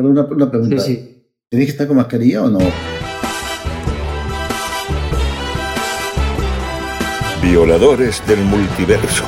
Pero una, una pregunta. Sí, sí. ¿Tenéis que estar con mascarilla o no? Violadores del multiverso.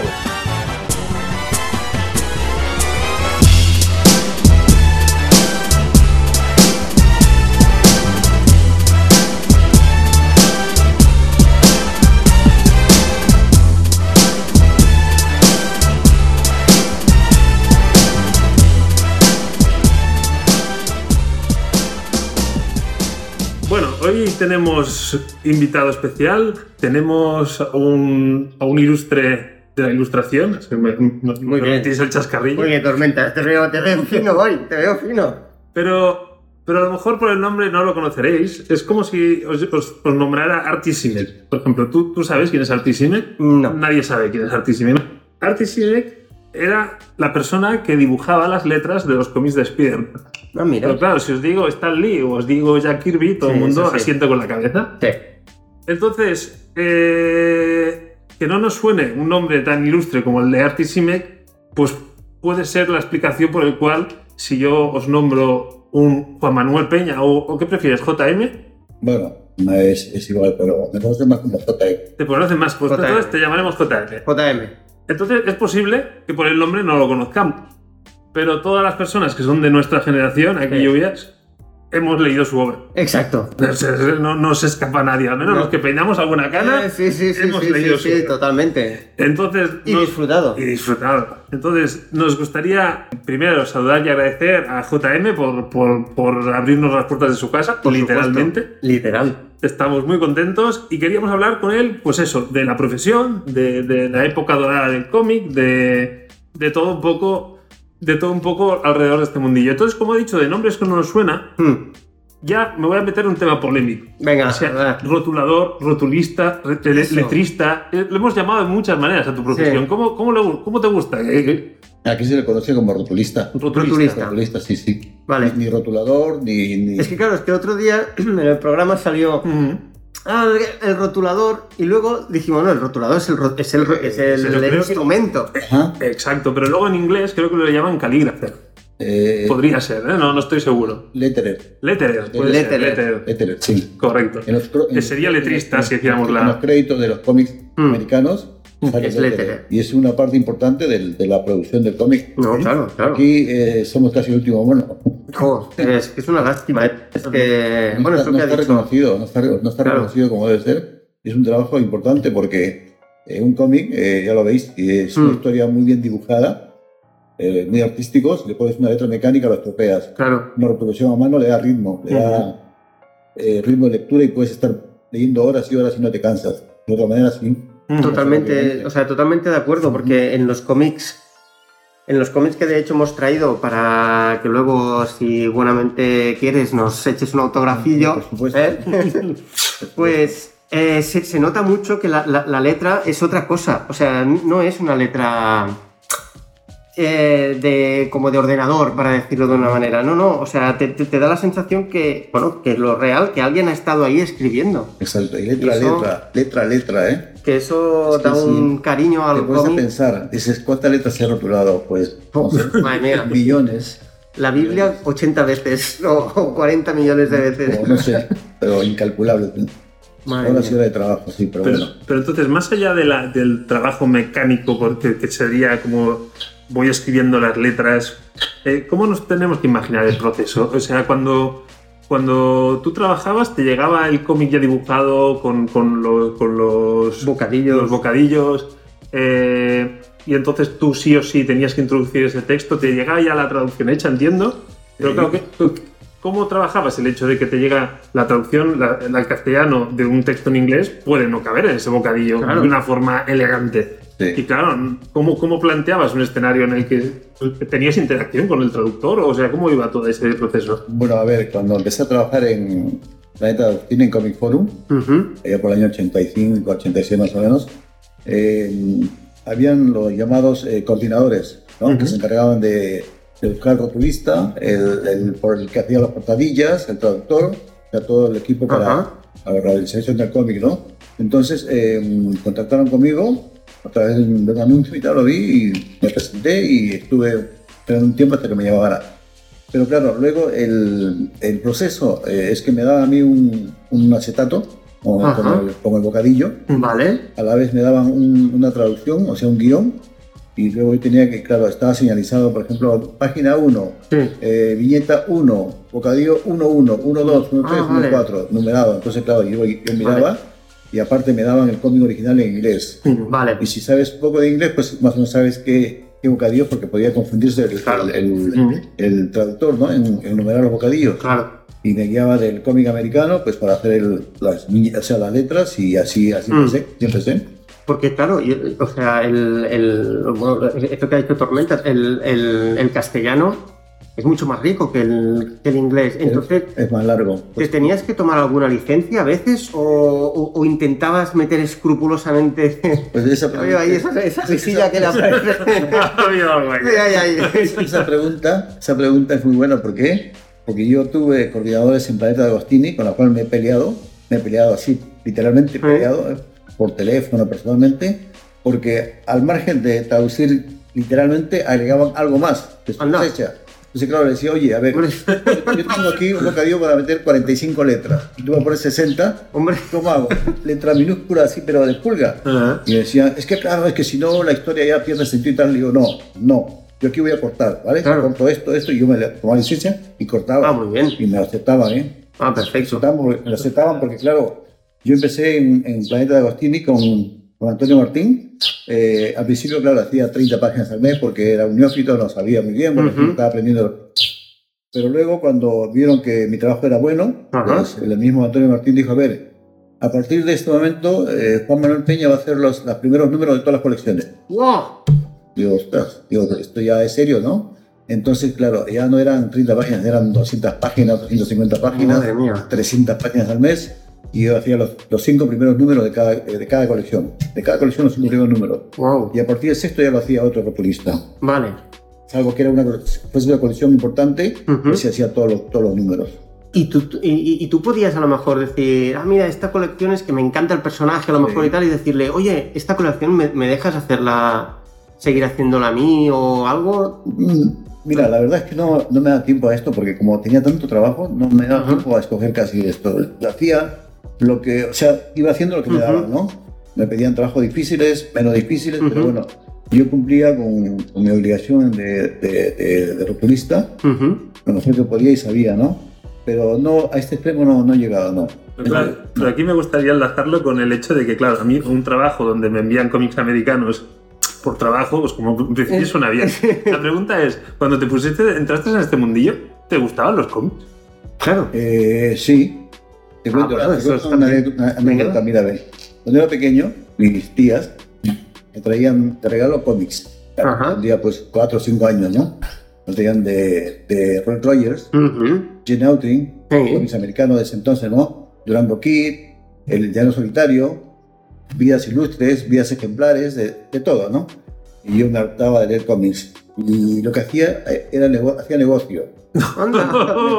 Tenemos invitado especial, tenemos a un, a un ilustre de la ilustración, que me, me- me Muy bien. permitís el chascarrillo, Muy bien, Tormenta, te veo, te veo fino hoy, te veo fino. pero, pero a lo mejor por el nombre no lo conoceréis, es como si os, os- os nombrara Artie Simek. Por ejemplo, ¿tú, ¿tú sabes quién es Artie Simek? No. Nadie sabe quién es Artie Simek. Artie Simek era la persona que dibujaba las letras de los cómics de Spider-Man. No, mira. Pero claro, si os digo Stan Lee o os digo Jack Kirby, todo Sí, el mundo sí. asiente con la cabeza. Sí. Entonces, eh, que no nos suene un nombre tan ilustre como el de Artie Simek, pues puede ser la explicación por el cual, si yo os nombro un Juan Manuel Peña o, o ¿qué prefieres, JM? Bueno, no es, es igual, pero me conoce más como JM. Te conocen más, pues JM. entonces te llamaremos JM. JM. Entonces es posible que por el nombre no lo conozcamos, pero todas las personas que son de nuestra generación, aquí Sí. lluvias, hemos leído su obra. Exacto. No, se- no- no se escapa nadie, al menos No. los que peinamos alguna cana. Eh, sí, sí, sí, hemos sí, leído sí, su sí, obra. totalmente. Entonces, Y nos- disfrutado. y disfrutado. Entonces, nos gustaría primero saludar y agradecer a JM por, por, por abrirnos las puertas de su casa, Por literalmente. supuesto. Literal. Estamos muy contentos y queríamos hablar con él, pues eso, de la profesión, de, de la época dorada del cómic, de, de todo un poco. De todo un poco alrededor de este mundillo. Entonces, como he dicho, de nombres que no nos suena, Hmm. ya me voy a meter en un tema polémico. Venga, O sea, rotulador, rotulista, Eso. letrista. eh, Lo hemos llamado de muchas maneras a tu profesión. Sí. ¿Cómo, cómo, le cómo te gusta? Eh, eh, Aquí se le conoce como rotulista. Rotulista. Rotulista, sí, sí. Vale. Ni, ni rotulador, ni. ni- Es que claro, es que otro día en el programa salió Mm. Ah, el rotulador y luego dijimos, no, el rotulador es el, ro- es el, es el creo que- instrumento. Exacto, pero luego en inglés creo que lo llaman calígrafo. Eh, Podría ser, ¿eh? no, no estoy seguro. letterer. Letterer, puede ser, Letterer. letterer. Sí. Correcto. En los en- sería letrista, en- si hiciéramos en la- los créditos de los cómics Mm. americanos. sale Es letterer. letterer. Y es una parte importante del- de la producción del cómic. No, claro, claro. Aquí eh, somos casi el último mono. Es que es una lástima. Es que, No bueno, es está, lo no que ha está dicho. reconocido, no está, no está Claro. reconocido como debe ser. Es un trabajo importante porque eh, un cómic, eh, ya lo veis, es una Mm. historia muy bien dibujada, eh, muy artístico. Si le pones una letra mecánica, lo estropeas. Claro. Una reproducción a mano le da ritmo, le da eh, ritmo de lectura y puedes estar leyendo horas y horas y no te cansas. De otra manera, sí. Totalmente, o sea, totalmente de acuerdo, porque en los cómics, en los cómics que de hecho hemos traído para que luego, si buenamente quieres, nos eches un autografillo, Por supuesto. ¿eh? pues eh, se, se nota mucho que la, la- la letra es otra cosa, o sea, no es una letra eh, de como de ordenador, para decirlo de una manera, no, no, o sea, te, te- te da la sensación que, bueno, que es lo real, que alguien ha estado ahí escribiendo, Exacto. Y letra, Y eso- letra, letra, letra, ¿eh? que eso Es que da un sí. cariño Te al puedes a cómic. pensar, dices, ¿cuántas letras se ha rotulado? Pues, Madre mía. millones. La Biblia 80 veces o, o 40 millones de veces. o no sé, pero incalculable. Madre Una ciudad de trabajo, sí, pero, Pero, bueno. pero entonces, más allá de la- del trabajo mecánico, porque que sería como voy escribiendo las letras, eh, ¿cómo nos tenemos que imaginar el proceso? O sea, cuando, cuando tú trabajabas, te llegaba el cómic ya dibujado con, con los, con los, Bocadillos. los bocadillos, eh, y entonces tú sí o sí tenías que introducir ese texto, te llegaba ya la traducción hecha, entiendo. Pero claro, ¿qué- ¿cómo trabajabas el hecho de que te llega la traducción al castellano de un texto en inglés? Puede no caber en ese bocadillo Claro. de una forma elegante. Sí. Y claro, ¿cómo, ¿cómo planteabas un escenario en el que tenías interacción con el traductor? O sea, ¿cómo iba todo ese proceso? Bueno, a ver, cuando empecé a trabajar en Planeta Doctrina en Comic Forum, Ujú. allá por el año 85, 86 más o menos, eh, habían los llamados eh, coordinadores, ¿no? Ujú. que se encargaban de, de buscar rotulista, el, el- por el que hacía las portadillas, el traductor, ya todo el equipo para, Ajá. para la realización del cómic, ¿no? Entonces eh, contactaron conmigo a través de un anuncio y tal, lo vi y me presenté y estuve esperando un tiempo hasta que me llamaran. Pero claro, luego el, el proceso eh, es que me daban a mí un, un acetato con, con el, con el bocadillo, Vale. a la vez me daban un- una traducción, o sea, un guion, y luego yo tenía que, claro, estaba señalizado, por ejemplo, página 1, Sí. eh, viñeta 1, bocadillo 1, 1, 1, 2, 1, 3, Ah, 1, vale. 4, numerado. Entonces, claro, yo, yo miraba y aparte me daban el cómic original en inglés. Vale. Y si sabes poco de inglés, pues más o menos sabes qué, qué bocadillo, porque podía confundirse el, Claro. el, el- el traductor, ¿no? En, en numerar los bocadillos. Claro. Y me guiaba del cómic americano, pues para hacer las, o sea, las letras y así, así Mm. empecé. Porque claro, o sea, el, el, bueno, esto que ha dicho Tormenta, el, el, el castellano es mucho más rico que el, que el inglés. Entonces, Es más largo. ¿te Pues, tenías que tomar alguna licencia a veces o, o- o intentabas meter escrupulosamente... pues esa, ahí esa, que ay. esa pregunta, esa pregunta es muy buena. ¿Por qué? Porque yo tuve coordinadores en Planeta de Agostini con la cual me he peleado, me he peleado así, literalmente peleado, eh, por teléfono, personalmente, porque al margen de traducir literalmente agregaban algo más de su Anda. cosecha. Entonces, claro, le decía, oye, a ver, yo tengo aquí un bocadillo para meter 45 letras, y tú a poner 60, Hombre, ¿cómo hago? Letra minúscula así, pero de pulga. Ajá. Y me decían, es que claro, es que si no la historia ya pierde sentido y tal. Le digo, no, no, yo aquí voy a cortar, ¿vale? Claro. Corto esto, esto, y yo me tomaba licencia y cortaba. Ah, muy bien. Y me lo aceptaban, ¿eh? ah, perfecto. Me lo aceptaban porque, claro, yo empecé en, en Planeta de Agostini con, con Antonio Martín. Eh, al principio, claro, hacía 30 páginas al mes porque era un neófito, no sabía muy bien, porque Ujú. estaba aprendiendo. Pero luego, cuando vieron que mi trabajo era bueno, Ajá. pues, el mismo Antonio Martín dijo, a ver, a partir de este momento, eh, Juan Manuel Peña va a hacer los, los primeros números de todas las colecciones. ¡Wow! Digo, digo, esto ya es serio, ¿no? Entonces, claro, ya no eran 30 páginas, eran 200 páginas, 250 páginas, Madre mía. 300 páginas al mes, y yo hacía los, los cinco primeros números de cada, eh, de cada colección. De cada colección los cinco primeros números. ¡Wow! Y a partir del sexto ya lo hacía otro copulista. Vale. Algo que era una, pues una colección importante, Ujú. y se hacía todos los, todos los números. Y tú, y, y- tú podías a lo mejor decir, ah, mira, esta colección es que me encanta el personaje a lo Sí. mejor y tal, y decirle, oye, esta colección me, me dejas hacerla, seguir haciéndola a mí o algo. Mm, Mira, la verdad es que no, no me da tiempo a esto porque como tenía tanto trabajo, no me da Ajá. tiempo a escoger casi esto. Hacía lo que, o sea, iba haciendo lo que me Ujú. daban, ¿no? Me pedían trabajos difíciles, menos difíciles, pero Ujú. bueno, yo cumplía con, con mi obligación de, de, de, de rotulista, Ujú. conocer que podía y sabía, ¿no? Pero no, a este extremo no, no he llegado, no. Pero, claro, pero aquí me gustaría enlazarlo con el hecho de que, claro, a mí un trabajo donde me envían cómics americanos por trabajo, pues como en principio suena bien. La pregunta es, cuando te pusiste, entraste en este mundillo, ¿te gustaban los cómics? Claro. Eh, sí. Te Ah, cuento, te eso cuento está una, anécdota- una Venga. anécdota, mira, ve. Cuando era pequeño, mis tías me traían de regalo cómics. Tendría pues 4 o 5 años, ¿no? Me traían de, de Roy Rogers, Ujú. Gene Autry, Sí. cómics americanos de ese entonces, ¿no? Durango Kid, El Llano Solitario, Vidas Ilustres, Vidas Ejemplares, de, de todo, ¿no? Y yo me hartaba de leer cómics. Y lo que hacía eh, era nego- hacía negocio. Me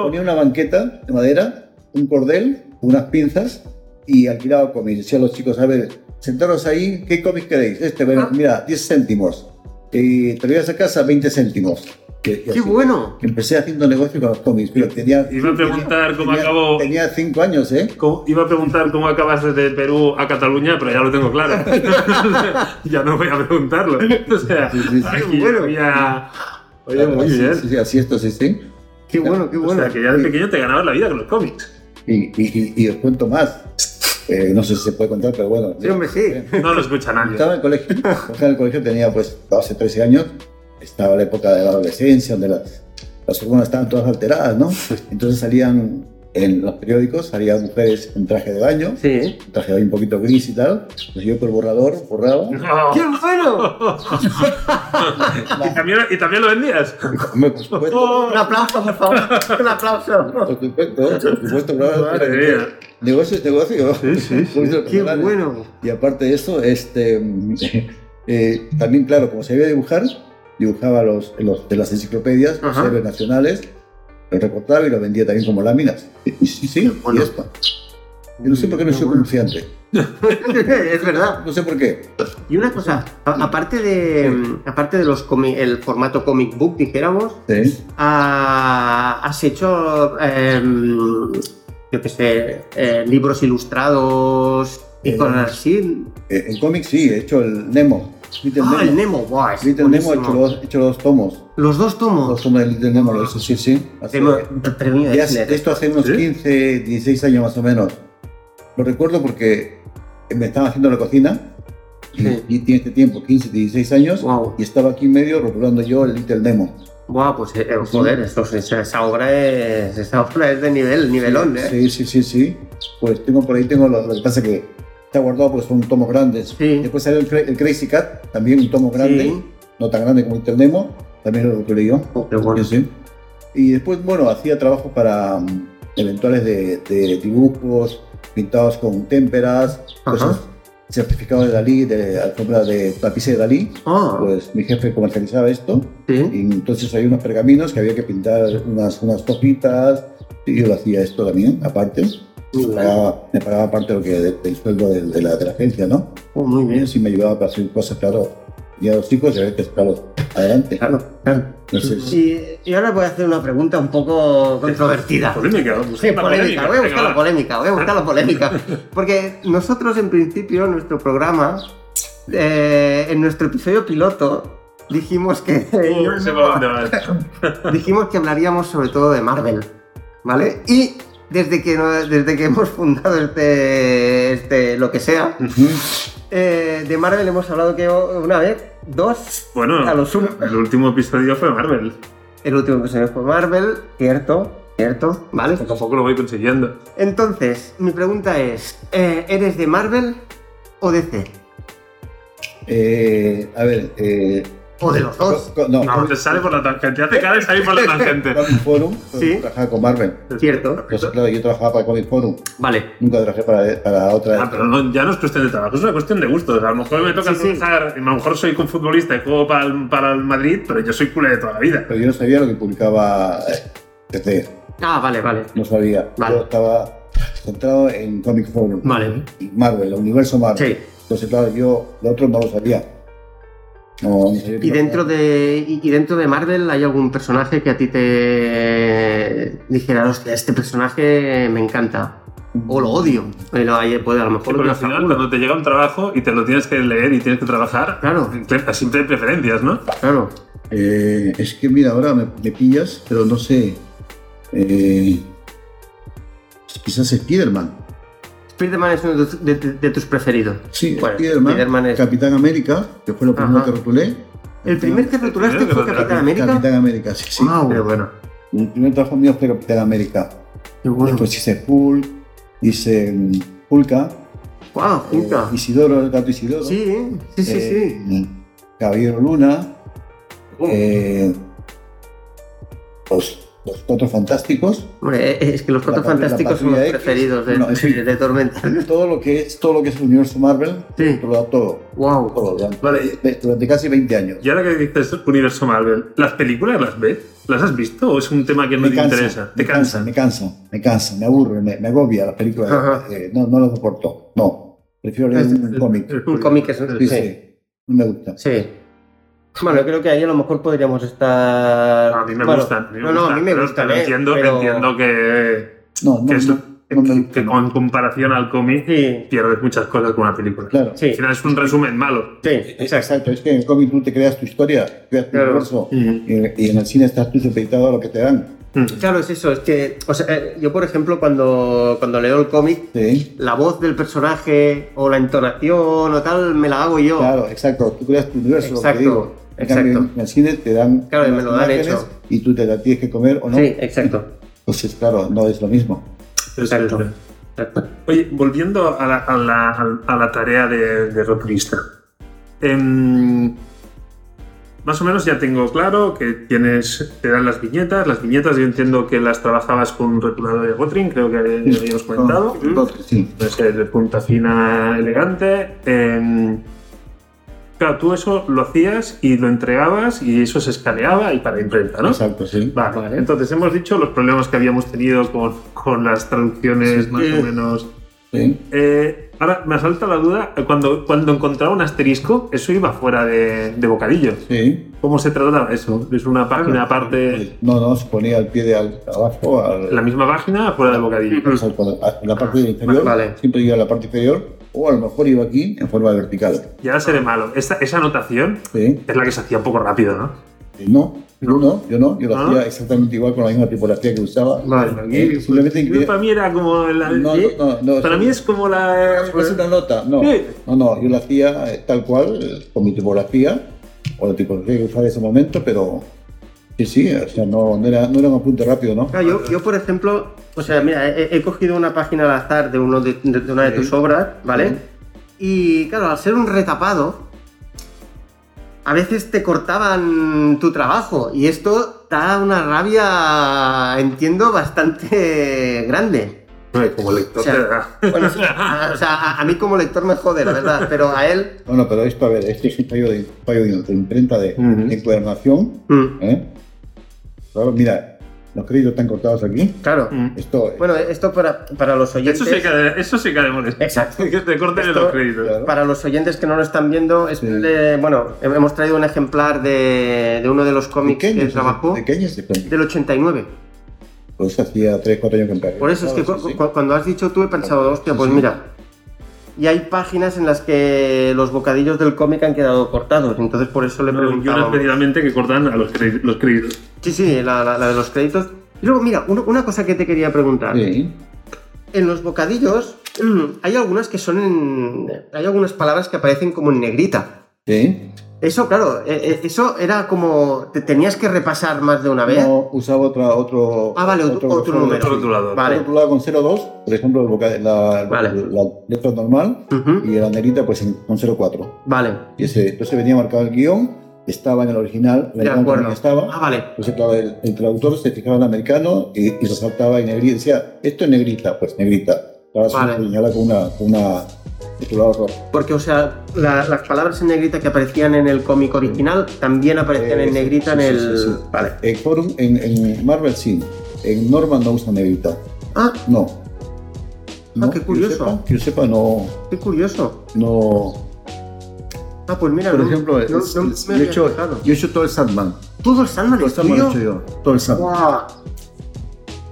ponía una banqueta de madera, un cordel, unas pinzas y alquilaba cómics. Decía a los chicos, a ver, sentaros ahí, ¿qué cómics queréis? Este, bueno, Ah. mira, 10 céntimos. Y te lo llevas a casa, 20 céntimos. Y ¡Qué así. bueno! Empecé haciendo negocio con los cómics, pero tenía... Iba a preguntar cómo tenía- acabó- Tenía 5 años, ¿eh? ¿Cómo- Iba a preguntar cómo acabas desde Perú a Cataluña, pero ya lo tengo claro. ya no voy a preguntarlo. O sea, Sí, sí, sí. aquí Bueno. había... Oye, muy Sí, bien. Sí, sí, así esto, sí, sí. ¡Qué bueno, qué O bueno! sea, que ya de pequeño te ganabas la vida con los cómics. Y, y, y, y os cuento más. Eh, no sé si se puede contar, pero bueno. Sí, hombre, sí. No lo escucha nadie. Estaba en el colegio, estaba en el colegio tenía pues 12, 13 años, estaba la época de la adolescencia, donde las, las hormonas estaban todas alteradas, ¿no? Entonces salían en los periódicos, salían mujeres en traje de baño, Sí. un traje de baño un poquito gris y tal, pues yo por borrador borraba, ¡Qué bueno! ¿Y, también, ¿Y también lo vendías? Hombre, por supuesto, Un aplauso, por favor. Un aplauso. por supuesto, por supuesto. Madre mía. Negocio es negocio. Sí, sí, sí. ¡Qué bueno! Y aparte de eso, este, eh, también, claro, como sabía dibujar, dibujaba los, los de las enciclopedias, los héroes nacionales, los recortaba y los vendía también como láminas. Y, sí, sí, bueno. y esto. Yo no sé por qué no soy comerciante. es verdad. No sé por qué. Y una cosa, aparte de, aparte de los el formato comic book, dijéramos, Sí. ah, has hecho, em, yo qué sé, eh, libros ilustrados y Eh, cosas así. Eh, en cómics sí, he hecho el Nemo. Little Ah, Nemo. el Nemo, guau, es Little Nemo he buenísimo. hecho los, he hecho los tomos. Los dos Los tomos. tomos de Little Nemo, lo he hecho, sí, sí. Hace- Premio, premio Eisner. hace- esto hace unos ¿Sí? 15, 16 años más o menos. Lo recuerdo porque me estaba haciendo la cocina. Y, Sí. y tiene este tiempo, 15, 16 años. Guau. Y estaba aquí en medio rotulando yo el Little Nemo. Guau, pues eh, joder, esto, esa, obra es, esa obra es de nivel, nivelón, ¿eh? Sí, sí, sí, sí. Pues tengo por ahí, tengo lo, lo que pasa que está guardado porque son tomos grandes. Sí. Después salió el, el Crazy Cat, también un tomo grande, Sí. no tan grande como Little Nemo, también lo rotulé yo. Oh, bueno. Sí. Y después, bueno, hacía trabajo para mm, eventuales de, de dibujos pintados con témperas, cosas, certificado de Dalí, de alfombra de tapices de Dalí. Ah, Pues mi jefe comercializaba esto sí. y entonces hay unos pergaminos que había que pintar unas, unas hojitas y yo lo hacía esto también, aparte. Me pagaba, me pagaba parte de lo que, de- del sueldo de, de la, de la agencia, ¿no? Oh, muy bien. Sí me ayudaba para hacer cosas, claro. Y a los chicos, y a ver que claro, adelante. Claro, claro. Entonces, Y, y ahora voy a hacer una pregunta un poco controvertida. Polémica, Sí, la polémica, voy a buscar venga, la polémica, voy a buscar la polémica. Porque nosotros en principio, en nuestro programa, eh, en nuestro episodio piloto, dijimos que, Uh, dijimos que hablaríamos sobre todo de Marvel, ¿vale? Y desde que, no- desde que hemos fundado este, este lo que sea, eh, de Marvel hemos hablado que una vez, dos, Bueno, a lo sumo. el último episodio fue Marvel. El último episodio fue Marvel, cierto, cierto, ¿vale? Poco a poco lo voy consiguiendo. Entonces, mi pregunta es, eh, ¿eres de Marvel o DC? eh, a ver, eh, ¿O de los dos? no, No, te sale por la tangente. Te hace cara de salir por la tangente. Comic Forum, Sí. trabajaba con Marvel. Cierto. Entonces, claro, yo trabajaba para Comic Forum, Vale. nunca trabajé para, para otra. Ah, pero no, ya no es cuestión de trabajo, es una cuestión de gustos. A lo mejor me toca Sí, sí. trabajar, a lo mejor soy con futbolista y juego para el, para el Madrid, pero yo soy culé de toda la vida. Pero yo no sabía lo que publicaba eh, DC, Ah, vale, vale. no sabía. Vale. Yo estaba centrado en Comic Forum Vale. y Marvel, el universo Marvel. Sí. Entonces, claro, yo lo otro no lo sabía. No, ¿Y dentro, de, y, dentro de Marvel hay algún personaje que a ti te dijera, hostia, este personaje me encanta? O lo odio. Bueno, ahí puede, a lo Sí, mejor lo porque al final, cuando te llega un trabajo y te lo tienes que leer y tienes que trabajar, Claro. siempre hay preferencias, ¿no? Claro. Eh, es que mira, ahora me, me pillas, pero no sé. Eh, quizás Spiderman. Spider-Man es uno de, tus- de- de tus preferidos. Sí, Bueno, Spiderman, Spider-Man es- Capitán América, que fue lo primero Ajá. que rotulé. ¿El primer que rotulaste fue Capitán América? Capitán América, sí, sí. Guau. Pero bueno. El primer trabajo mío fue Capitán América. Qué bueno. Después hice Hulk, hice Hulka, Guau, Hulka. eh, Isidoro, el gato Isidoro. Sí, sí, sí, eh, sí. Caballero Luna, Oh. eh, los, los Cuatro Fantásticos. Hombre, eh, es que los cuatro fantásticos la son los X. preferidos de, No, Tormenta. Todo lo que es, todo lo que es el universo Marvel, Sí. todo, todo, Wow. todo, durante, Vale. durante casi 20 años. Y ahora que dices universo Marvel, ¿las películas las ves? ¿Las has visto o es un tema que no me te cansa, interesa? me ¿Te cansa, cansa? me cansa, me cansa, me aburre, me, me agobia las películas. Eh, no, no las soporto, no. Prefiero leer Es- un cómic. Un cómic es Sí, sí, no me gusta. Sí. Bueno, yo creo que ahí a lo mejor podríamos estar. A mí me Bueno, gustan. me no, no, a mí me pero- gustan, pero eh, entiendo, pero- entiendo que, No, no, que, es- con comparación al cómic Sí, pierdes muchas cosas con una película. Claro. sí, Al final es un resumen malo. sí, exacto. Exacto, es que en el cómic tú te creas tu historia, creas tu Claro. universo, y, y en el cine estás tú supeditado a lo que te dan. Claro, es eso. Es que, o sea, eh, yo, por ejemplo, cuando, cuando leo el cómic, Sí, la voz del personaje o la entonación o tal, me la hago yo. claro, exacto, tú creas tu universo, lo que Exacto, digo. En exacto. cambio, en el cine te dan Claro, y me lo dan hecho. y tú te la tienes que comer o no. Sí, exacto. Entonces, claro, no es lo mismo. Exacto. Oye, volviendo a la, a la- a la tarea de, de rotulista. Em, más o menos ya tengo claro que tienes, te dan las viñetas. Las viñetas yo entiendo que las trabajabas con un rotulador de Gotring, creo que habíamos comentado. Sí, de punta fina, elegante. Em, claro, tú eso lo hacías y lo entregabas y eso se escaneaba y para imprenta, ¿no? exacto, sí. Vale, Vale. entonces hemos dicho los problemas que habíamos tenido con, con las traducciones más o menos Sí. Eh, ahora me salta la duda, cuando, cuando encontraba un asterisco, eso iba fuera de, de bocadillo. Sí. ¿Cómo se trataba eso? ¿Es una página aparte, No, no, se ponía al pie de al- abajo, al- la misma página, fuera del bocadillo? en la parte inferior, Vale. siempre iba a la parte inferior, o a lo mejor iba aquí en forma vertical. Y ahora seré malo. Esa, esa anotación Sí. es la que se hacía un poco rápido, ¿no? Y No, yo no, yo no, yo lo ¿Ah? hacía exactamente igual con la misma tipografía que usaba. Vale. Eh, simplemente Yo, para mí era como la. No, ¿eh? no, no, no, para mí es como la. ¿Es una nota? No, Sí. no, no, yo lo hacía eh, tal cual, con mi tipografía, o la tipografía que usaba en ese momento, pero sí, sí, o sea, no, no, era, no era un apunte rápido, ¿no? Claro, yo, yo, por ejemplo, o sea, mira, he, he cogido una página al azar de, uno de, de- de una de Sí. tus obras, ¿vale? Sí. Y claro, al ser un retapado, a veces te cortaban tu trabajo y esto da una rabia, entiendo, bastante grande. Como lector O sea, te da. Bueno, sí, a, o sea, a, a mí como lector me jode, la verdad, pero a él... Bueno, pero esto, a ver, este es un fallo de, fallo de, de imprenta de, Ujú. de encuadernación. Claro, mira, los créditos están cortados aquí. claro. Mm. Esto, Bueno, esto para, para los oyentes... Eso sí que eso sí que ha de molestar. Exacto. Que te corten Esto- los créditos. claro. Para los oyentes que no lo están viendo, es Sí. de- bueno, hemos traído un ejemplar de, de uno de los cómics que trabajó de cómic. del 89. Pues hacía 3, 4 años que empecé. Por eso es que Claro, cu- cuando has dicho tú he pensado, hostia, Sí, pues sí. mira. Y hay páginas en las que los bocadillos del cómic han quedado cortados, entonces por eso le No, yo preguntaba. que cortan a los, créditos- los créditos. Sí, sí, la, la- la de los créditos. Y luego, mira, uno- una cosa que te quería preguntar. Sí, En los bocadillos mm, hay algunas que son en. Hay algunas palabras que aparecen como en negrita. sí. Eso, claro, eh, eh, eso era como. Te tenías que repasar más de una vez. No, usaba otra, otro. Ah, vale, otro, otro número. otro rotulador. Vale. Rotulado con 02, por ejemplo, la, Vale. la letra normal y la negrita pues con 04. Vale, Y ese, entonces venía marcado el guion, estaba en el original, el de americano estaba. Ah, vale. Entonces, claro, el, el traductor se fijaba en americano y, y resaltaba en negrita. Decía, esto es negrita, pues negrita. Ahora Vale. se señala con una, con una Porque, o sea, la- las palabras en negrita que aparecían en el cómic original también aparecían Eh, en sí, negrita sí, en el. sí, sí. Vale. En, Forum, en, en Marvel sí, en Norman no usa negrita. Ah, No. Ah, qué curioso. que yo sepa, no, qué curioso. no. Ah, pues mira, Por no- ejemplo, no- es- no es- me yo, he hecho, fijado. yo he hecho todo el Sandman. Todo el Sandman Todo el Sandman lo he hecho yo. Todo el Sandman.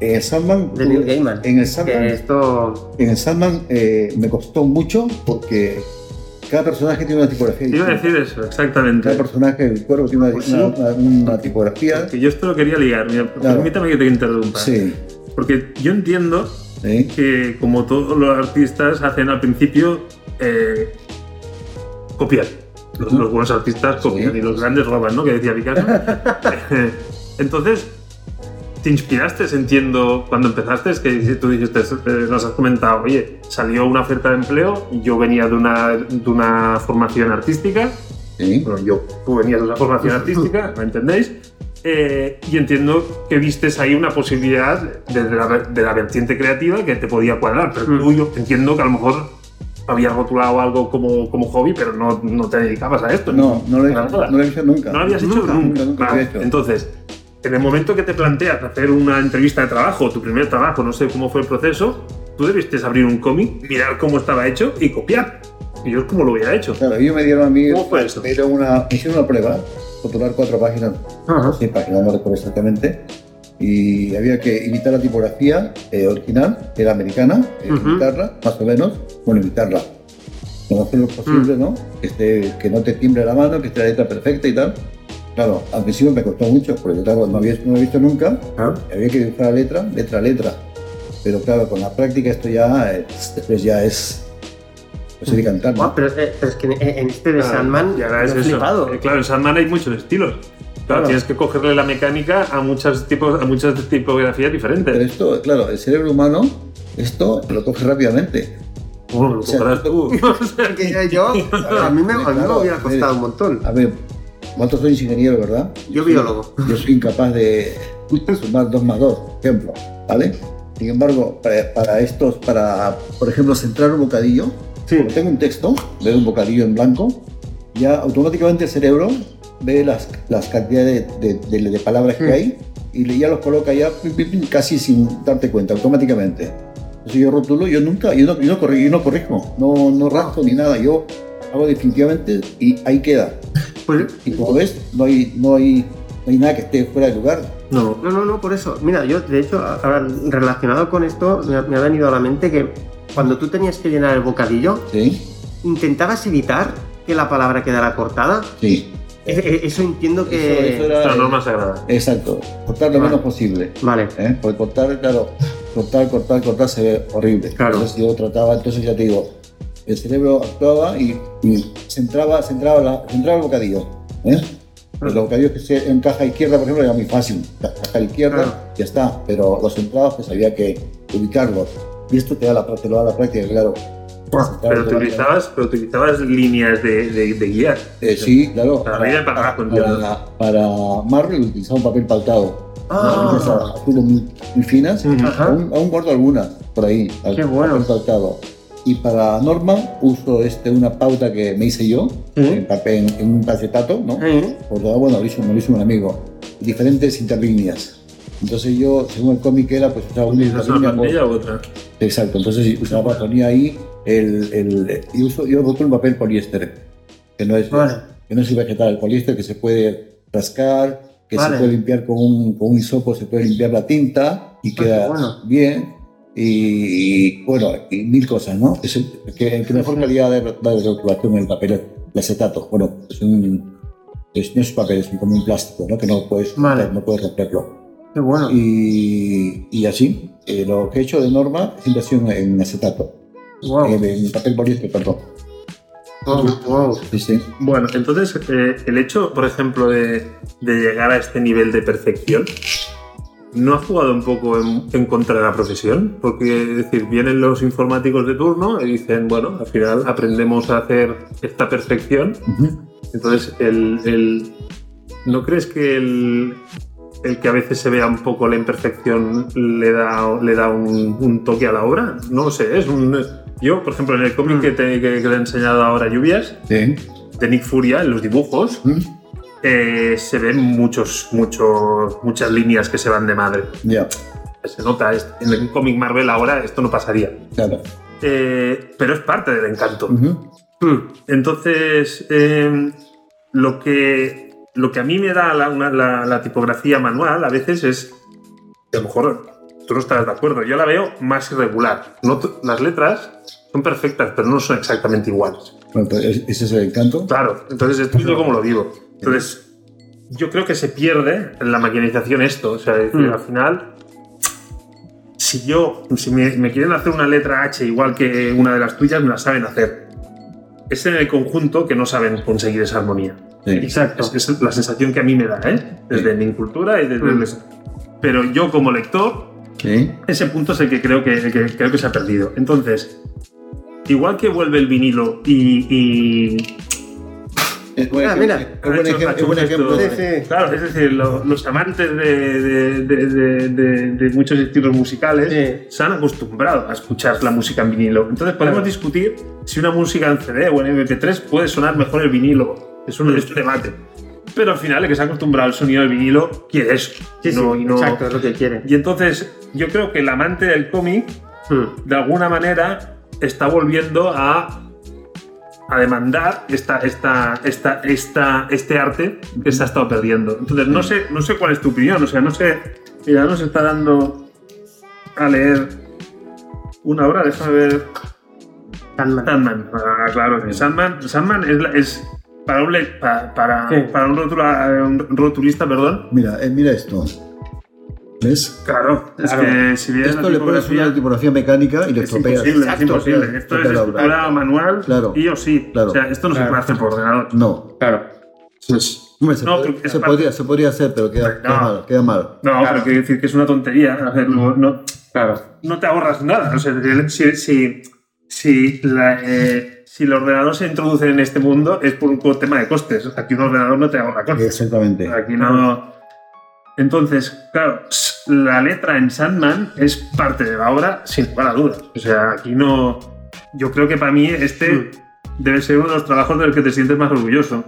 En el Sandman, De Neil Gaiman. en el Sandman, esto. en el Sandman eh, me costó mucho porque cada personaje tiene una tipografía Te iba a decir eso, exactamente. Cada personaje del cuerpo tiene una, Pues sí. una- tipografía. Que yo esto lo quería ligar. Mira, Claro. Permítame que te interrumpa. Sí. Porque yo entiendo ¿sí? que, como todos los artistas hacen al principio, eh, copiar. Los, los buenos artistas copian Sí. y los grandes roban, ¿no? Que decía Picasso. Entonces, te inspiraste, entiendo, cuando empezaste, es que tú dijiste, eh, nos has comentado, oye, salió una oferta de empleo, yo venía de una, de una formación artística, Sí. bueno, yo, tú venías de una formación artística, ¿me entendéis? Eh, y entiendo que vistes ahí una posibilidad desde la, de la vertiente creativa que te podía cuadrar, pero tú Mm. yo entiendo que a lo mejor habías rotulado algo como, como hobby, pero no, no te dedicabas a esto. No, no lo he, no lo he hecho nunca. No lo habías hecho Nunca, nunca. nunca, nunca había hecho. Entonces, en el momento que te planteas hacer una entrevista de trabajo, tu primer trabajo, no sé cómo fue el proceso, tú debiste abrir un cómic, mirar cómo estaba hecho y copiar. Y yo es como lo hubiera hecho. Claro, ellos me dieron a mí, ¿Cómo fue eso? me dieron una, me hicieron una prueba, rotular cuatro páginas, Ajá. seis páginas, no recuerdo exactamente, y había que imitar la tipografía eh, original, que era americana, eh, imitarla, más o menos, bueno, imitarla, lo mejor posible, ¿no? Que, esté, que no te timbre la mano, que esté la letra perfecta y tal. Claro, al principio me costó mucho, porque claro, no había, no había visto nunca, Ah. había que dibujar la letra, letra a letra. Pero claro, con la práctica esto ya, eh, después ya es, pues es cantar, ¿no? pero, eh, pero es que en, en este de Claro, Sandman y ahora me es he eso. flipado. Eh, Claro, en Sandman hay muchos estilos. Claro, Claro. tienes que cogerle la mecánica a muchos tipos, a muchas tipografías diferentes. Pero esto, claro, el cerebro humano, esto lo coge rápidamente. Bueno, lo O sea, tú. Que yo, a mí me, a mí me hubiera costado un montón. A ver, vosotros sois ingeniero, ¿verdad? Yo biólogo. Yo soy incapaz de sumar 2 más 2, por ejemplo, ¿vale? Sin embargo, para, para estos, para, por ejemplo, centrar un bocadillo, Sí. Tengo un texto, veo un bocadillo en blanco, ya automáticamente el cerebro ve las, las cantidades de, de- de- de palabras que Mm. hay y ya los coloca ya casi sin darte cuenta, automáticamente. Entonces yo rotulo, yo nunca, yo no, yo no, corrijo, yo no corrijo, no, no rasco ni nada, yo hago definitivamente y ahí queda. Pues, Y como ves, no hay, no hay, no hay nada que esté fuera de lugar. No. no, no, no, por eso. Mira, yo, de hecho, ahora, relacionado con esto, me ha, me ha venido a la mente que cuando tú tenías que llenar el bocadillo, Sí, intentabas evitar que la palabra quedara cortada. sí. E- e- Eso entiendo que. Eso- eso era- La norma sagrada. Exacto, cortar lo Vale. menos posible. Vale. ¿eh? Porque cortar, claro, cortar, cortar, cortar se ve horrible. Claro. Entonces yo trataba, entonces ya te digo, el cerebro actuaba y, y se, entraba, se, entraba la- se entraba el bocadillo. ¿eh? Los bocadillos que se en caja izquierda, por ejemplo, era muy fácil. Ca- Caja izquierda, Claro. ya está. Pero los entradas, pues había que ubicarlos. Y esto te da la, te lo da la práctica, claro. Pero utilizabas, pero utilizabas líneas de, de, de guía. Eh, sí, claro. Para para entiendo. para, para Marvel utilizaba un papel pautado. Ah. Muy, muy finas. Ujú. Ajá. Aún, aún guardo algunas por ahí. al- Qué bueno. papel pautado. Y para Norma uso este, una pauta que me hice yo en, papel, en, un acetato, ¿no? Sí. Por todo, bueno, lo hizo, me lo hizo un amigo. Diferentes interlíneas. Entonces yo, según el cómic era, pues usaba una ¿Utilizas una interlínea. u otra? Exacto, entonces usaba, ponía ahí el, el y uso, yo uso un papel poliéster, que no es, Vale. que no es vegetal, el poliéster que se puede rascar, que Vale. se puede limpiar con un, con un hisopo, se puede limpiar la tinta y queda bueno. bien. Y, bueno, y mil cosas, ¿no? Es el que, que mejor calidad da de, de rotulación el papel, el acetato. Bueno, es un, es, no es papel, es como un plástico, ¿no? Que no puedes, Vale. no puedes romperlo. Qué bueno. Y, y así, eh, lo que he hecho de norma siempre ha sido en, en acetato, Wow. en, en papel poliéster, perdón. Wow, wow. Sí, sí. Bueno, entonces eh, el hecho, por ejemplo, de, de llegar a este nivel de perfección, ¿no ha jugado un poco en, en contra de la profesión? Porque, es decir, vienen los informáticos de turno y dicen, bueno, al final aprendemos a hacer esta perfección. Entonces, el, el- ¿no crees que el, el que a veces se vea un poco la imperfección le da, le da un, un toque a la obra? No lo sé, es un... Yo, por ejemplo, en el cómic que te, que- que le he enseñado ahora, Lluvias, Sí. de Nick Furia, en los dibujos, Ujú. Eh, se ven muchos, muchos, muchas líneas que se van de madre. Ya, Se nota, en el cómic Marvel ahora esto no pasaría. claro. Eh, pero es parte del encanto. Hmm. Entonces, eh, lo, que, lo que a mí me da la, una- la- la tipografía manual a veces es, a lo mejor tú no estás de acuerdo, yo la veo más irregular. No las letras son perfectas, pero no son exactamente iguales. Bueno, pues es- ese es el encanto. Claro, entonces esto es como lo vivo. Entonces, yo creo que se pierde en la maquinización esto. O sea, es decir, Mm. al final, si yo, si me, me quieren hacer una letra H igual que una de las tuyas, me la saben hacer. Es en el conjunto que no saben conseguir esa armonía. Sí. Exacto. Es, es la sensación que a mí me da, ¿eh? Desde mi cultura y desde... Mm. Pero yo como lector, Sí. ese punto es el que creo que, el que creo que se ha perdido. Entonces, igual que vuelve el vinilo y- y Es buen Ah, ejemplo- mira. es buen hecho- ejemplo. Sí, sí. Claro, es decir, lo- los amantes de, de- de- de- de- de muchos estilos musicales Sí. se han acostumbrado a escuchar la música en vinilo. Entonces podemos Claro. discutir si una música en CD o en MP3 puede sonar mejor el vinilo. Es un, es un debate. Pero al final el que se ha acostumbrado al sonido del vinilo quiere eso. Sí, sí, No- y no- exacto, es lo que quiere. Y entonces yo creo que el amante del cómic Hmm. de alguna manera está volviendo a, a demandar esta, esta, esta, esta, este arte que se ha estado perdiendo. Entonces, no sé, no sé cuál es tu opinión, o sea, no sé, mira, nos está dando a leer una obra, déjame ver. Sandman. Sandman, ah, claro, que Sandman, Sandman es, para un, para, Sí. para un, rotula- un rotulista, perdón. Mira, eh, mira esto. ¿Ves? Claro, es Claro. que si bien Esto le pones una tipografía mecánica y le Es estropeas. imposible, es imposible. claro, Esto es escritura manual Claro, y o sí. claro. O sea, esto no se Claro. puede hacer por ordenador. No. Claro. Hombre, se, No, porque se podría, se podría hacer, pero queda, queda No. mal. Queda mal. No, pero quiero decir que es una tontería hacerlo. No, Claro. no te ahorras nada. O sea, si, si, si, la, eh, si el ordenador se introduce en este mundo es por un tema de costes. Aquí un ordenador no te ahorra costes. Exactamente. Aquí no. Entonces, claro, la letra en Sandman es parte de la obra sin lugar a dudas. O sea, aquí no. Yo creo que para mí este Mm. debe ser uno de los trabajos del que te sientes más orgulloso.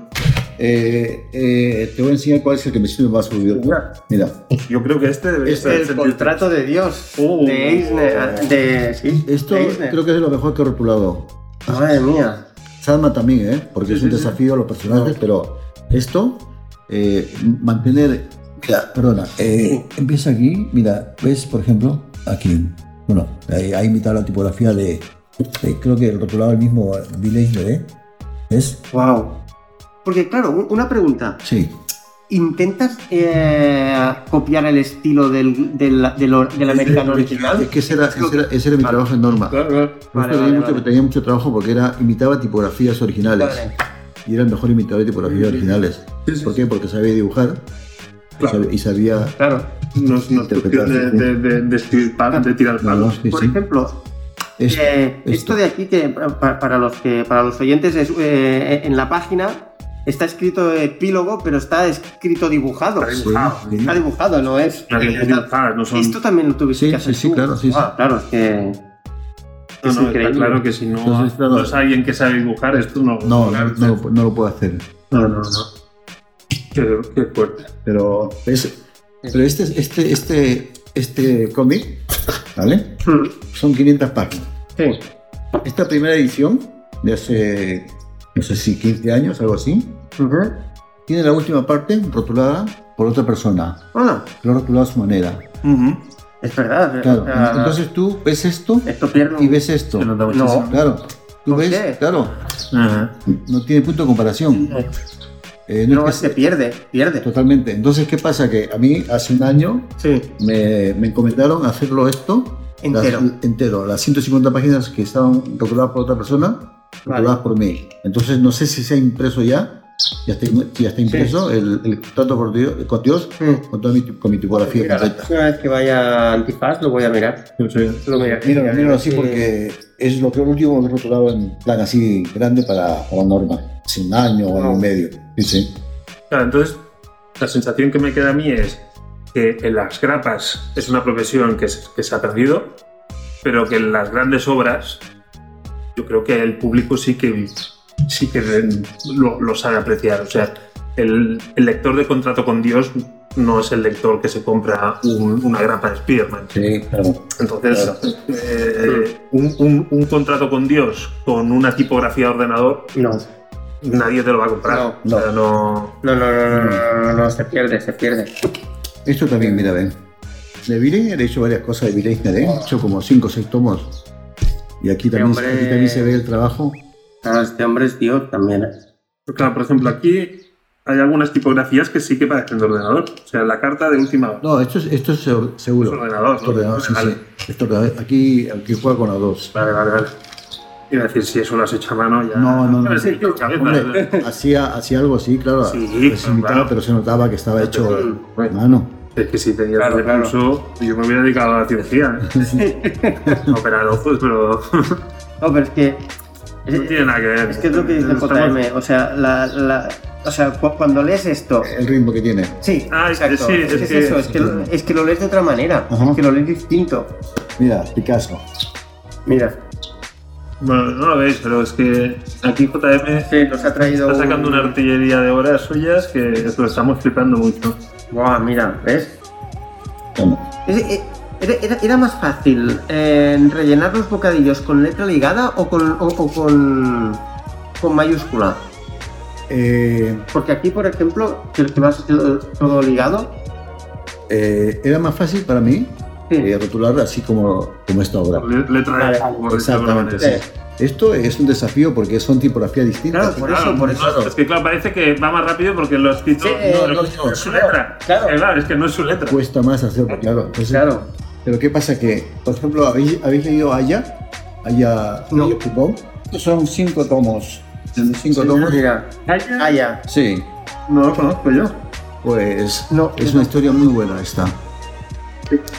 eh, eh, te voy a enseñar cuál es el que me sirve más olvidado. Mira, Yo creo que este debe Es ser el contrato de Dios Oh. de Eisner. De, sí, esto de Eisner. creo que es lo mejor que he rotulado. Madre mía. Salma también, ¿eh? porque Sí, es un sí, sí. desafío a los personajes, pero esto, eh, mantener. Mira, perdona, eh, empieza aquí, mira, ves, por ejemplo, aquí, bueno, ahí ha imitado la tipografía de, de- creo que el rotulado el mismo Bill Eisner, ¿eh? ¿Ves? Wow. Porque, claro, un- una pregunta. Sí. ¿Intentas eh, copiar el estilo del, del, del, del americano original? Es que ese era, ese era, ese era mi trabajo en Norma. Claro, claro. Vale, vale, tenía, mucho, vale. tenía mucho trabajo porque era, imitaba tipografías originales. Vale. Y era el mejor imitador de tipografías originales. Sí, sí, ¿Por qué? Porque sabía dibujar Claro. y sabía... Claro. No es una de, de, de, de escribir pa- de tirar No, palos. sí, Por sí. ejemplo, Esto, eh, esto esto. de aquí, que pa- para, los, que, para los oyentes, es, eh, en la página está escrito epílogo, pero está escrito dibujado. Está dibujado. Sí, sí. Está dibujado, no es. No son. Esto también lo tuviste Sí, que hacer sí, sí, tú. claro, sí, sí. Ah, claro, es que. No, es no, está claro que si no, Entonces, claro. no es alguien que sabe dibujar, esto no. No, no, no lo, no lo puedo hacer. no, no. no. Qué, qué fuerte. Pero, es- pero este, este, este, este cómic, ¿vale? Hmm, Son 500 páginas. Sí. Esta primera edición, de hace, no sé si 15 años, algo así, tiene la última parte rotulada por otra persona. Ah, Lo rotulado a su manera. es verdad. Claro. Entonces tú ves esto y ves esto. No. Claro. Tú ¿Por ves, qué? claro, no tiene punto de comparación. Eh, no No, es es que- que pierde, pierde. Totalmente. Entonces, ¿qué pasa? Que a mí hace un año Sí. me, me encomendaron hacerlo esto Entero. Las, entero. Las 150 páginas que estaban rotuladas por otra persona, rotuladas por mí. Entonces, no sé si se ha impreso ya. Ya está, ya está impreso el, el trato por Dios, con Dios Mm. con, toda mi, con mi tipografía Mira, la completa. próxima vez que vaya a Antifaz lo voy a mirar. Lo miraré. Míralo, míralo así Sí. porque es lo que último que he rotulado en plan así grande para, para Norma. Hace un año o año y medio. Sí, sí. Claro, entonces, la sensación que me queda a mí es que en las grapas es una profesión que se, que se ha perdido, pero que en las grandes obras yo creo que el público sí que, sí que lo, lo sabe apreciar. O sea, el, el lector de contrato con Dios no es el lector que se compra un- una grapa de Spiderman. Sí, claro. Entonces, Claro. eh, un, un- un contrato con Dios con una tipografía de ordenador, No. nadie te lo va a comprar. No, O sea, no- No, no, no, no, no, no, no, se pierde, se pierde. Esto también, mira, ven. De Bileiner he hecho varias cosas de ¿eh? He hecho como 5 o 6 tomos. Y aquí también, aquí también se ve el trabajo. Claro, este hombre es Dios también. ¿eh? Claro, por ejemplo, aquí hay algunas tipografías que sí que parecen de ordenador. O sea, la carta de última hora. No, esto es, esto es segu- Es seguro. ordenador, Esto ¿no? ordenador, sí, Vale. sí. Esto. Aquí, aquí juega con la 2. Vale, vale, vale. Iba a decir, si eso lo has hecho a mano ya. No, no, no. Sí, cabeza. Hombre, hacía, hacía algo así, claro. Sí, pues imitaba, claro. pero se notaba que estaba hecho a Bueno, mano. Es que si tenías Claro, recurso, yo me hubiera dedicado a la cirugía. ¿eh? Operar ojos, pero No, pero es que. Es, no tiene nada que ver. es que es lo que dice Estamos- JM. O sea, la, la, o sea cu- cuando lees esto. El ritmo que tiene. Sí, Ah, es- exacto. sí, es, es que es que- eso, es que, lo- es que lo lees de otra manera. Ajá. Es que lo lees distinto. Mira, Picasso. Mira. Bueno, no lo veis, pero es que aquí JM Sí, nos ha traído. está sacando un- una artillería de horas suyas que lo estamos flipando mucho. Buah, mira, ¿ves? Toma. Es- eh, Era, era- era más fácil eh, rellenar los bocadillos con letra ligada o con, o, o con, con mayúscula. Eh, Porque aquí, por ejemplo, que que lo has hecho todo ligado. eh, era más fácil para mí Sí. eh, rotular así como, como esta obra. Le- Letra Vale, como Exactamente, sí. Esto es un desafío porque son tipografías distintas. Claro, por eso, por eso. Es que claro, parece que va más rápido porque lo ha escrito. Sí, no, no, no, no, es su letra. claro. Claro, es que no es su letra. Cuesta más hacerlo, claro. Entonces, Claro. Pero ¿qué pasa? Que, por ejemplo, ¿habéis, habéis leído Aya? Aya No. Aya son cinco tomos. Cinco tomos. Mira. Ah, ya. Sí, No lo conozco yo. pues No, es no. una historia muy buena esta.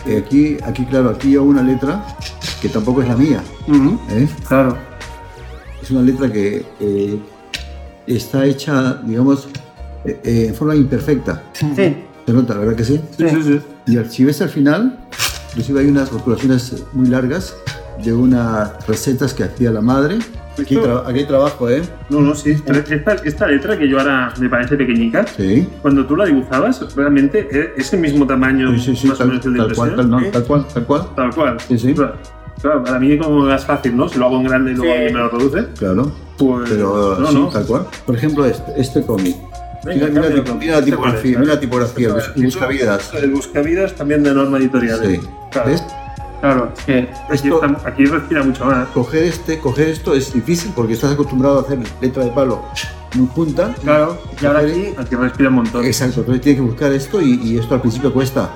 Eh, Aquí, aquí, claro, aquí hay una letra que tampoco es la mía. ¿eh? Claro. Es una letra que eh, está hecha, digamos, eh, en forma imperfecta. Sí. ¿Se nota, verdad que sí? Sí, sí, sí. Y al- si ves al final, inclusive hay unas rotulaciones muy largas de unas recetas que hacía la madre Aquí, tra- aquí hay trabajo, ¿eh? No, no, sí. Esta, esta letra que yo ahora me parece pequeñica, Sí. cuando tú la dibujabas, realmente e- es el mismo tamaño, Sí, sí, sí, más o tal, menos el de tal cual, tal, no, ¿eh? tal cual, tal cual. Tal cual. Sí, sí. Claro, claro, para mí como es fácil, ¿no? Si lo hago en grande y luego Sí. alguien me lo reduce, Claro. pues Pero no, sí, no. tal cual. Por ejemplo, este, este cómic. Venga, Mira, mira, mira, la Este tipografía, es, mira la ¿eh? tipografía, Este cuál es. buscavidas. El buscavidas también de norma editorial. Sí. Claro. ¿Ves? Claro, es que Aquí, Esto- está- aquí respira mucho más. Coger este, coger esto es difícil porque estás acostumbrado a hacer letra de palo muy junta. Claro, y ahora aquí Aquí respira un montón. Exacto, entonces tienes que buscar esto y, y esto al principio cuesta.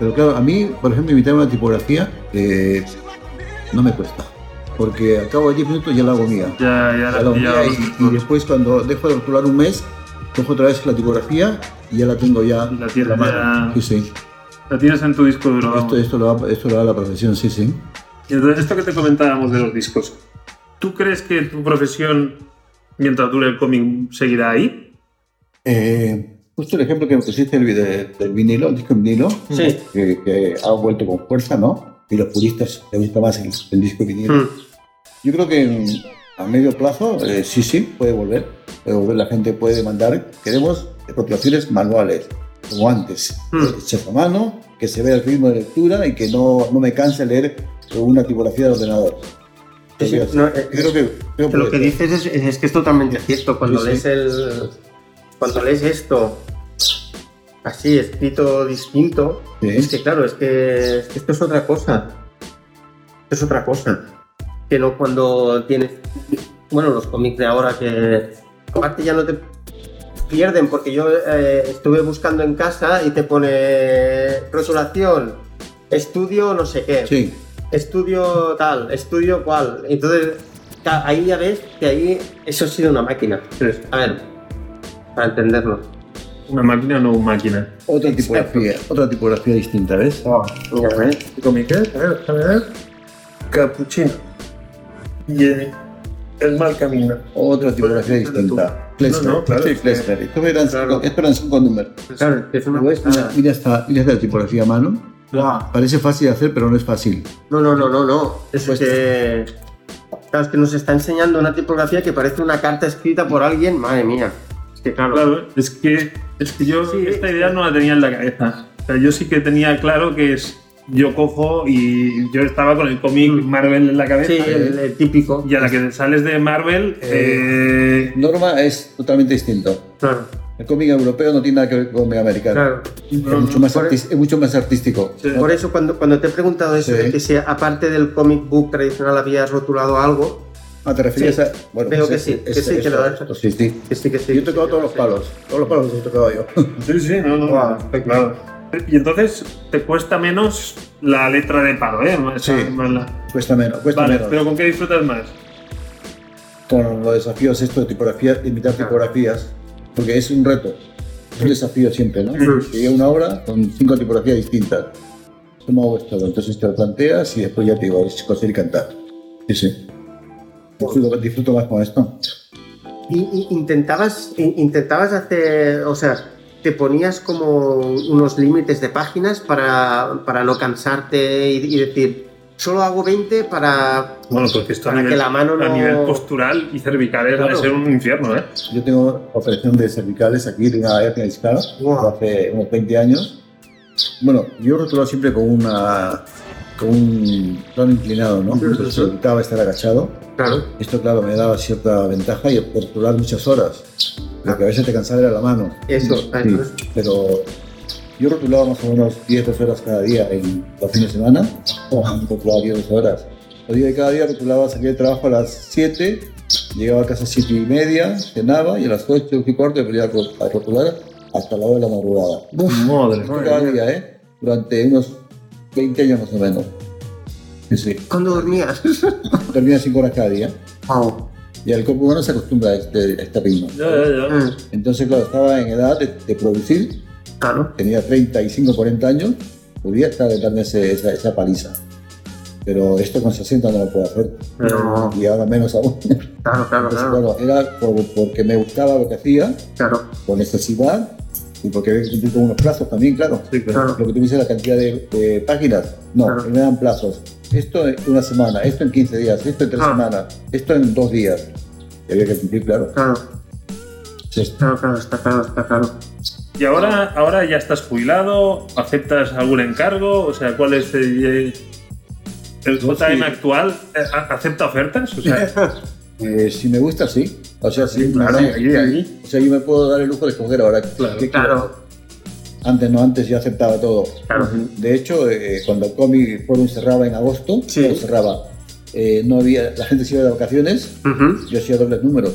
Pero claro, a mí, por ejemplo, imitar una tipografía eh, no me cuesta. Porque al cabo de 10 minutos ya la hago mía. Ya, ya, Ya la ya, hago mía ya- y, y después cuando dejo de rotular un mes, cojo otra vez la tipografía y ya la tengo ya. Y la mano. ya- Sí, sí. La tienes en tu disco duro. Esto, esto, lo da, esto lo da la profesión, sí, sí. Y entonces, esto que te comentábamos de los discos, ¿tú crees que tu profesión, mientras dure el cómic, seguirá ahí? Eh, justo el ejemplo que me pusiste del, de- del vinilo, el disco en vinilo, Sí. que, que ha vuelto con fuerza, ¿no? Y los puristas les gusta más el, el disco en vinilo. Mm. Yo creo que a medio plazo, eh, sí, sí, puede volver. Puede volver, la gente puede demandar. Queremos rotulaciones manuales, como antes, Mm. hechas a mano, que se vea el ritmo de lectura y que no, no me canse leer una tipografía de ordenador. Sí, sí, Creo no, eh, que, creo que que lo que dices es, es que es totalmente cierto. Cuando Sí, sí. lees el. Cuando lees esto así, escrito distinto, Sí. es que claro, es que, es que esto es otra cosa. Esto es otra cosa. Que no cuando tienes. Bueno, los cómics de ahora que. Aparte ya no te pierden, porque yo eh, estuve buscando en casa y te pone rotulación, estudio no sé qué Sí, estudio tal, estudio cual. Entonces, ahí ya ves que ahí eso ha sido una máquina. A ver, para entenderlo. ¿Una máquina o no una máquina? otra Exacto. tipografía, otra tipografía distinta, ¿ves? Mira, ¿ves? ¿Qué cómic es? A ver, déjame ver. Capuchino. Y el, el mal camino. Otra tipografía distinta. Klesmer. No, no, claro. Sí. Esto eran, Claro. esto eran cinco números. Claro, es una. Mira, mira esta, mira esta tipografía a mano. Parece fácil de hacer, pero no es fácil. No, no, no, no, no. Es Pues- que. Claro, es que nos está enseñando una tipografía que parece una carta escrita por alguien. Madre mía. Es que claro. Claro, es que, es que yo Sí. esta idea no la tenía en la cabeza. O sea, yo sí que tenía claro que es. Yo cojo y yo estaba con el cómic Marvel en la cabeza. Sí, el, el típico. Y a la que sales de Marvel, eh, Norma es totalmente distinto. Claro, El cómic europeo no tiene nada que ver con el cómic americano. claro. Es, mucho más artis- es mucho más artístico. Sí. Por eso, cuando, cuando te he preguntado eso, Sí. de que si aparte del comic book tradicional habías rotulado algo, Ah, ¿te refieres Sí. a...? Bueno, Veo pues que es- sí, que es- sí, que lo esto, sí, sí. que sí, que sí. Yo he tocado todos los palos. Todos los palos los he tocado yo. sí, sí, no, no, Guau, claro. Y entonces te cuesta menos la letra de paro, ¿eh? Sí. la- Cuesta menos, cuesta Vale, menos. pero ¿con qué disfrutas más? Con los desafíos esto de tipografía, imitar tipografías, porque es un reto. Es un desafío siempre, ¿no? Sí. Llega una hora con cinco tipografías distintas. ¿Cómo hago esto? Entonces te lo planteas y después ya te digo, es coser y cantar. Sí, sí. Disfruto, disfruto más con esto. Y, y intentabas, in- intentabas hacer, o sea, te ponías como unos límites de páginas para, para no cansarte y, y decir, solo hago 20 para... Bueno, porque esto a Para nivel, que la mano a no- nivel postural y cervical debe Claro. ser un infierno, ¿eh? Yo tengo operación de cervicales aquí de una hernia discal Wow. hace unos 20 años. Bueno, yo rotulaba siempre con una con un plano inclinado, ¿no? Sí, sí, Entonces sí. evitaba estar agachado. Claro. Esto, claro, me daba cierta ventaja y rotular muchas horas. Lo que a veces te cansaba era la mano. Eso, Sí, pero yo rotulaba más o menos 10 12 horas cada día en los fines de semana. Rotulaba 10 12 horas. Los días de cada día rotulaba, salía de trabajo a las 7, llegaba a casa a 7 y media, cenaba y a las 8 y cuarto me ponía a rotular hasta la hora de la madrugada. Madre. Esto cada día, ¿eh? Durante unos 20 años más o menos. Sí, sí. ¿Cuándo dormías? Dormía 5 horas cada día. Wow. Y el cuerpo humano se acostumbra a este, a este ritmo. Ya, ya, ya. Mm, Entonces, claro, estaba en edad de, de producir, Claro. tenía 35, 40 años, podía estar darme ese- esa, esa paliza. Pero esto con 60 no lo puedo hacer. Y ahora menos aún. Claro, claro, Entonces, claro. claro, era por- porque me gustaba lo que hacía, Claro. por necesidad, Y porque había que cumplir con unos plazos también, claro. Sí, claro. Lo que tú dices, la cantidad de, de páginas. No, Claro. me dan plazos. Esto en una semana, esto en 15 días, esto en tres Ah. semanas, esto en dos días. Y había que cumplir, claro. Claro, Sí. claro, claro, está claro, está claro. Y ahora, ahora ya estás jubilado, ¿aceptas algún encargo? O sea, ¿cuál es el, el JM sí. actual? eh, ¿Acepta ofertas? O sea, Eh, si me gusta, sí. O sea, sí. claro, sí, ahí, sí. O sea, yo me puedo dar el lujo de escoger ahora. Claro, qué. Claro, Antes no, antes yo aceptaba todo. claro. De hecho, eh, cuando el Comic Forum cerraba en agosto, Sí. cerraba. eh, no había, la gente se iba de vacaciones, Ujú. yo hacía dobles números.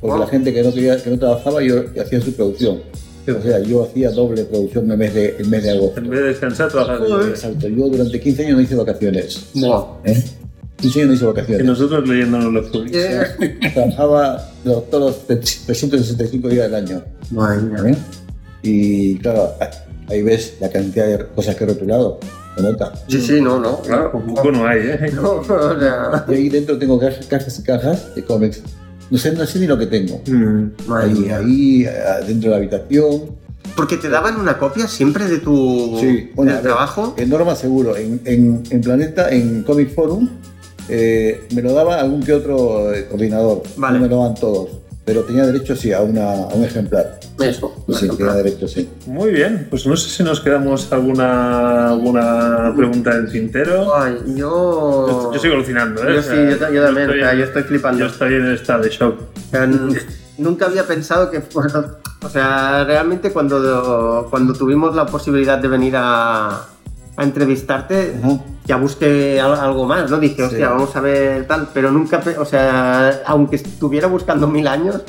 Porque Wow. la gente que no, quería, que no trabajaba, yo hacía su producción. O sea, yo hacía doble producción el mes de, el mes de agosto. en vez de descansar, trabajas. Exacto, yo durante 15 años no hice vacaciones. Buah. ¿eh? 15 años no hice vacaciones. nosotros leyéndonos los cómics. Trabajaba los- todos los 365 días del año. Madre mía. ¿eh? Y claro, ahí ves la cantidad de cosas que he rotulado. Se nota. Sí, sí, no, no, claro. Poco no hay, ¿eh? No, o sea, Y ahí dentro tengo cajas, cajas y cajas de cómics. No sé, no sé ni lo que tengo. Mm. Ahí, ahí, dentro de la habitación. Porque te daban una copia siempre de tu Sí, bueno, del a ver, trabajo. En Norma seguro, en, en, en Planeta, en Comic Forum, eh, me lo daba algún que otro eh, coordinador. Vale. No me lo daban todos. Pero tenía derecho, sí, a, una, a un ejemplar. Eso. Sí, tenía derecho, sí. Muy bien, pues no sé si nos quedamos alguna, alguna pregunta en el tintero. Ay, yo. Yo, yo sigo alucinando, ¿eh? Yo O sí, sea, yo, ta- yo también, estoy o sea, yo estoy flipando. Yo estoy en estado de shock. Nunca había pensado que fuera- O sea, realmente cuando, cuando tuvimos la posibilidad de venir a, a entrevistarte, Ajá. ya busqué al- algo más, ¿no? Dije, hostia, Sí. vamos a ver tal, pero nunca, o sea, aunque estuviera buscando mil años,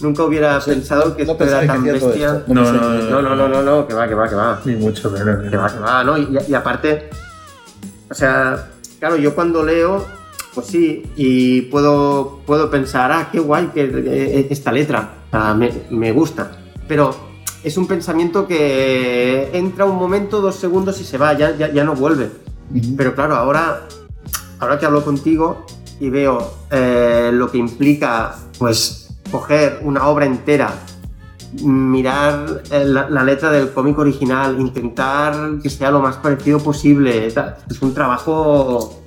nunca hubiera pensado que no esto era tan bestia. No, no, No, no, no, no, no, que va, que va, que va. Ni mucho menos. Que va, que va, ¿no? Y, y aparte, o sea, claro, yo cuando leo, pues sí, y puedo, puedo pensar, ah, qué guay que eh, esta letra, o sea, me, me gusta. Pero es un pensamiento que entra un momento, dos segundos y se va, ya, ya, ya no vuelve. Pero claro, ahora, ahora que hablo contigo y veo eh, lo que implica, pues, coger una obra entera, mirar eh, la, la letra del cómic original, intentar que sea lo más parecido posible, es un trabajo...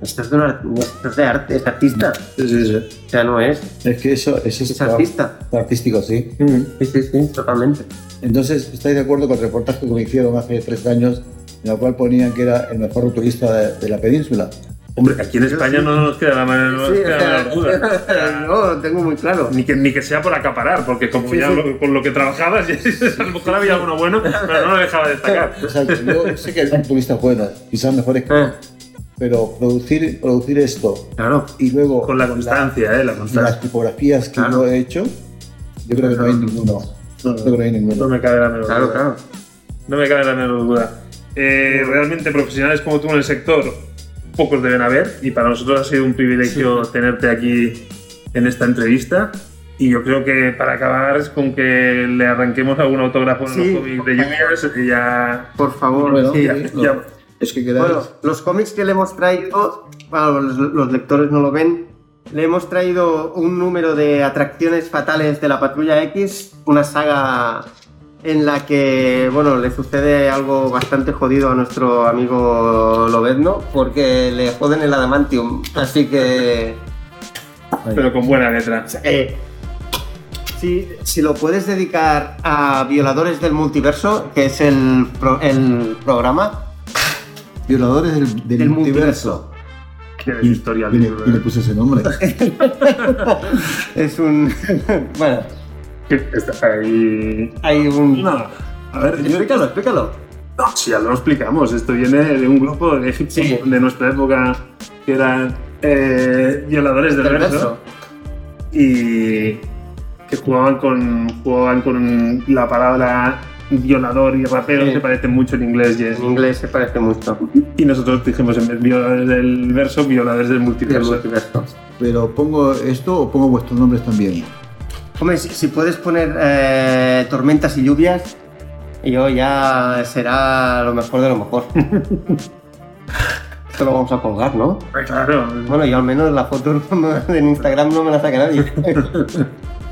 Esto es de, un ar- esto es de arte, es artista, Sí, sí, sí. o sea, no es, Es que eso, eso es, es artista. artístico, sí. Sí, sí, sí, totalmente. Entonces, ¿estáis de acuerdo con el reportaje que me hicieron hace tres años, en el cual ponían que era el mejor rotulista de, de la península? Hombre, aquí en España no nos queda la manera, no nos Sí, queda la sea, no, lo tengo muy claro. Ni que, ni que sea por acaparar, porque como Sí, ya sí. lo- con lo que trabajabas, a lo mejor había alguno bueno, pero no lo dejaba destacar. Exacto, yo sé que hay rotulista buenos, quizás mejores que Eh, pero producir, producir esto claro. y luego Con la constancia, ¿eh? La las constancia. tipografías que Claro. yo he hecho, yo creo que no hay ninguno. Yo creo que no hay No me cabe la menor Claro, duda. claro. No me cabe la menor duda. Eh, realmente profesionales como tú en el sector, pocos deben haber, y para nosotros ha sido un privilegio tenerte aquí en esta entrevista. Y yo creo que para acabar es con que le arranquemos algún autógrafo en Sí, los cómics de Juniors y ya. Por favor, Bueno, sí. ya- no. ya- Es que quedáis. Bueno, los cómics que le hemos traído, bueno, los, los lectores no lo ven, le hemos traído un número de atracciones fatales de la Patrulla X, una saga en la que, bueno, le sucede algo bastante jodido a nuestro amigo Lobezno, porque le joden el adamantium, así que... pero con buena letra. eh, si, si lo puedes dedicar a Violadores del Multiverso, que es el, pro- el programa Violadores del, del del multiverso. multiverso. Tienes historia, ¿Quién le, ¿eh? puso ese nombre? Es un... bueno, Está ahí. hay un... No, a ver, yo- Explícalo, explícalo. No, si ya lo explicamos, esto viene de un grupo de Egipto Sí. de nuestra época que eran eh, violadores del, verso. y que jugaban con, jugaban con la palabra violador y rapero, Sí. se parecen mucho en inglés En inglés se parece mucho. y nosotros dijimos en vez de violadores del verso, violadores del Del multiverso. multiverso. Pero pongo esto o pongo vuestros nombres también. Hombre, si, si puedes poner eh, tormentas y lluvias, yo ya será lo mejor de lo mejor. Esto lo vamos a colgar, ¿no? Claro, Bueno, yo al menos la foto en Instagram no me la saca nadie.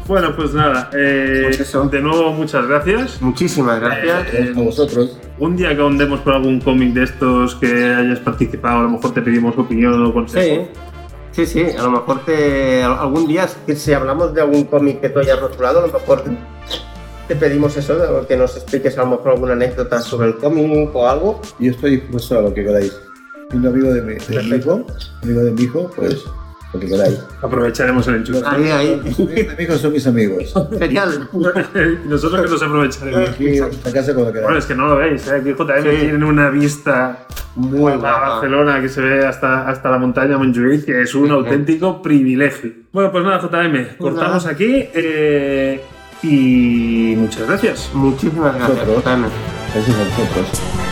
Bueno, pues nada, eh, Pues eso. de nuevo muchas gracias. Muchísimas gracias. Eh, A vosotros. Un día que ahondemos por algún cómic de estos que hayas participado, a lo mejor te pedimos opinión o consejo. Sí, sí, sí. A lo mejor te, algún día, si hablamos de algún cómic que tú hayas rotulado, a lo mejor te pedimos eso, de que nos expliques a lo mejor alguna anécdota sobre el cómic o algo. Yo estoy dispuesto a lo que queráis. Siendo amigo de mi, de mi hijo, amigo de mi hijo, pues lo que queráis. Aprovecharemos el enchufe. Ahí, ahí. Amigos son mis amigos. Genial. nosotros que nos aprovecharemos. Aquí en la casa cuando Bueno, queráis. es que no lo veis, ¿eh? aquí JM Sí. tiene una vista Muy a. Barcelona que se ve hasta, hasta la montaña Montjuïc, que es un Sí. auténtico privilegio. Bueno, pues nada, JM, cortamos nada. aquí eh, y muchas gracias. Muchísimas gracias. Jaime. Gracias a vosotros.